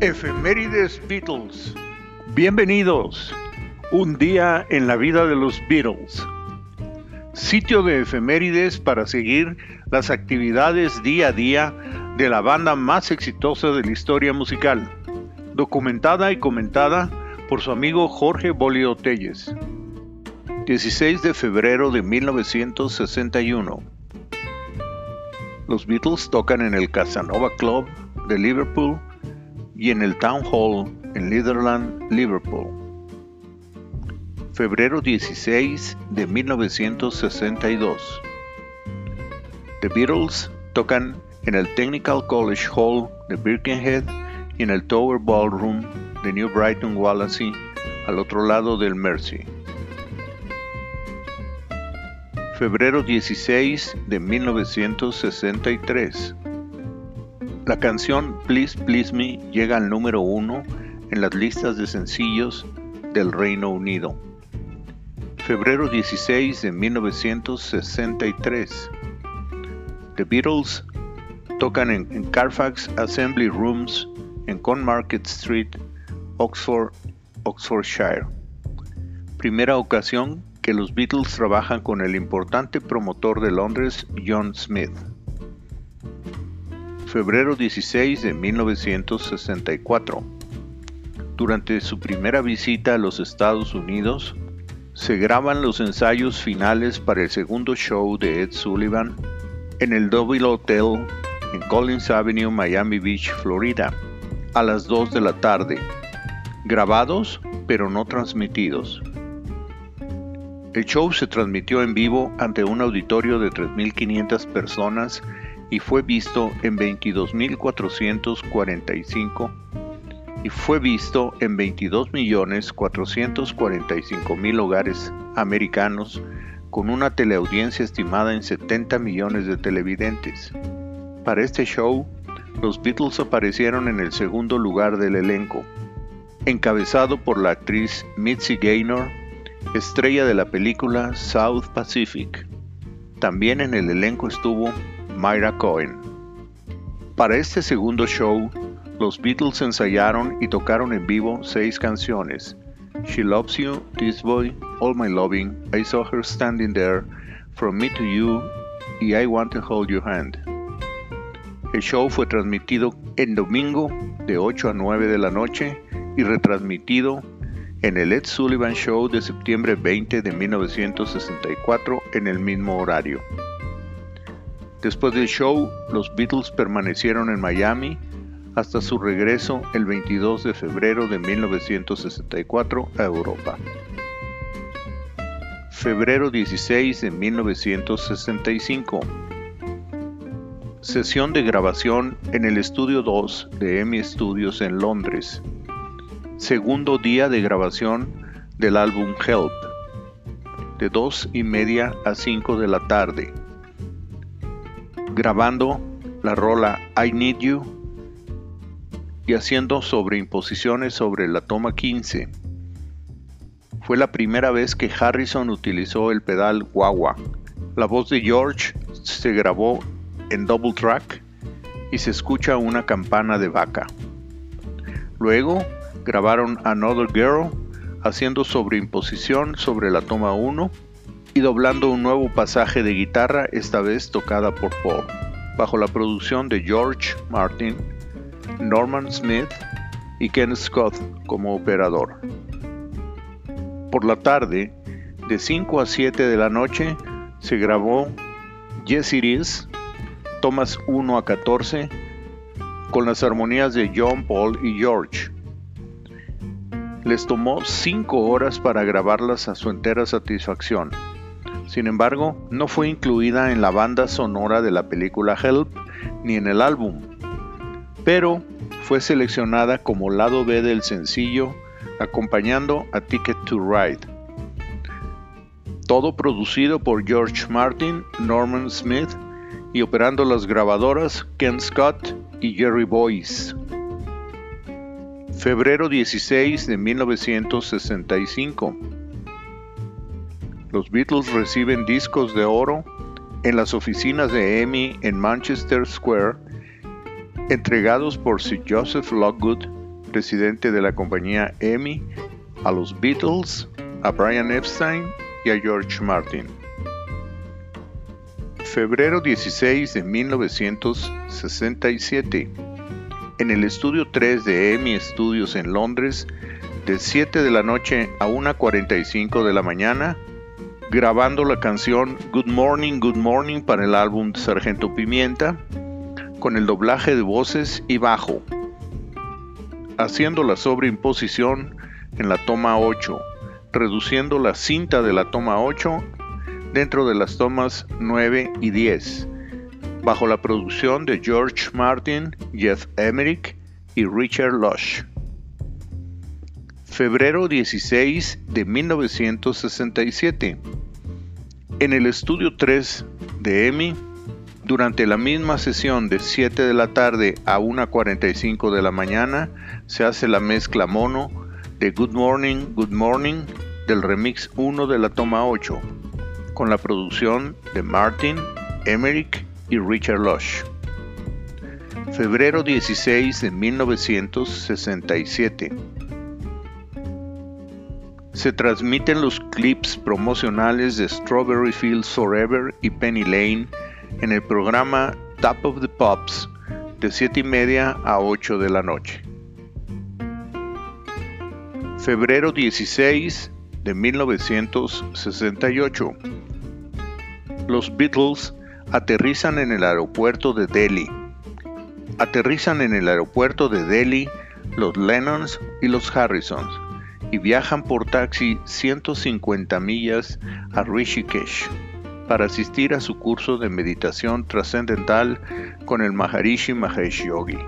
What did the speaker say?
Efemérides Beatles. Bienvenidos. Un día en la vida de los Beatles. Sitio de efemérides para seguir las actividades día a día de la banda más exitosa de la historia musical. Documentada y comentada por su amigo Jorge Bolio Telles. 16 de febrero de 1961. Los Beatles tocan en el Casanova Club de Liverpool y en el Town Hall en Litherland, Liverpool. Febrero 16 de 1962. The Beatles tocan en el Technical College Hall de Birkenhead y en el Tower Ballroom de New Brighton Wallasey al otro lado del Mersey. Febrero 16 de 1963. La canción Please Please Me llega al número uno en las listas de sencillos del Reino Unido. Febrero 16 de 1963. The Beatles tocan en, Carfax Assembly Rooms en Conmarket Street, Oxford, Oxfordshire. Primera ocasión que los Beatles trabajan con el importante promotor de Londres, John Smith. Febrero 16 de 1964. Durante su primera visita a los Estados Unidos, se graban los ensayos finales para el segundo show de Ed Sullivan en el Double Hotel en Collins Avenue, Miami Beach, Florida, a las 2 de la tarde, grabados pero no transmitidos. El show se transmitió en vivo ante un auditorio de 3.500 personas y fue visto en 22.445 y fue visto en 22.445.000 hogares americanos con una teleaudiencia estimada en 70 millones de televidentes. Para este show, los Beatles aparecieron en el segundo lugar del elenco, encabezado por la actriz Mitzi Gaynor, estrella de la película South Pacific. También en el elenco estuvo Myra Cohen. Para este segundo show, los Beatles ensayaron y tocaron en vivo seis canciones: She Loves You, This Boy, All My Loving, I Saw Her Standing There, From Me to You y I Want to Hold Your Hand. El show fue transmitido en domingo de 8 a 9 de la noche y retransmitido en el Ed Sullivan Show de septiembre 20 de 1964 en el mismo horario. Después del show, los Beatles permanecieron en Miami hasta su regreso el 22 de febrero de 1964 a Europa. Febrero 16 de 1965. Sesión de grabación en el estudio 2 de EMI Studios en Londres segundo día de grabación del álbum Help, de 2 y media a 5 de la tarde, grabando la rola I Need You y haciendo sobreimposiciones sobre la toma 15. Fue la primera vez que Harrison utilizó el pedal guagua. La voz de George se grabó en double track y se escucha una campana de vaca. Luego grabaron Another Girl haciendo sobreimposición sobre la toma 1 y doblando un nuevo pasaje de guitarra, esta vez tocada por Paul, bajo la producción de George Martin, Norman Smith y Ken Scott como operador. Por la tarde, de 5 a 7 de la noche, se grabó Yes It Is, tomas 1 a 14, con las armonías de John, Paul y George. Les tomó cinco horas para grabarlas a su entera satisfacción. Sin embargo, no fue incluida en la banda sonora de la película Help ni en el álbum, pero fue seleccionada como lado B del sencillo, acompañando a Ticket to Ride. Todo producido por George Martin, Norman Smith y operando las grabadoras Ken Scott y Jerry Boyce. Febrero 16 de 1965. Los Beatles reciben discos de oro en las oficinas de EMI en Manchester Square, entregados por Sir Joseph Lockwood presidente de la compañía EMI, a los Beatles, a Brian Epstein y a George Martin. Febrero 16 de 1967. En el estudio 3 de EMI Studios en Londres, de 7 de la noche a 1.45 de la mañana, grabando la canción Good Morning, Good Morning para el álbum Sargento Pimienta, con el doblaje de voces y bajo, haciendo la sobreimposición en la toma 8, reduciendo la cinta de la toma 8 dentro de las tomas 9 y 10, bajo la producción de George Martin, Jeff Emerick y Richard Lush. Febrero 16 de 1967. En el estudio 3 de EMI, durante la misma sesión de 7 de la tarde a 1.45 de la mañana, se hace la mezcla mono de Good Morning, Good Morning del remix 1 de la toma 8, con la producción de Martin, Emerick y Richard Lush. Febrero 16 de 1967. Se transmiten los clips promocionales de Strawberry Fields Forever y Penny Lane en el programa Top of the Pops de 7 y media a 8 de la noche. Febrero 16 de 1968. Los Beatles aterrizan en el aeropuerto de Delhi. Aterrizan en el aeropuerto de Delhi los Lennons y los Harrisons y viajan por taxi 150 millas a Rishikesh para asistir a su curso de meditación trascendental con el Maharishi Mahesh Yogi.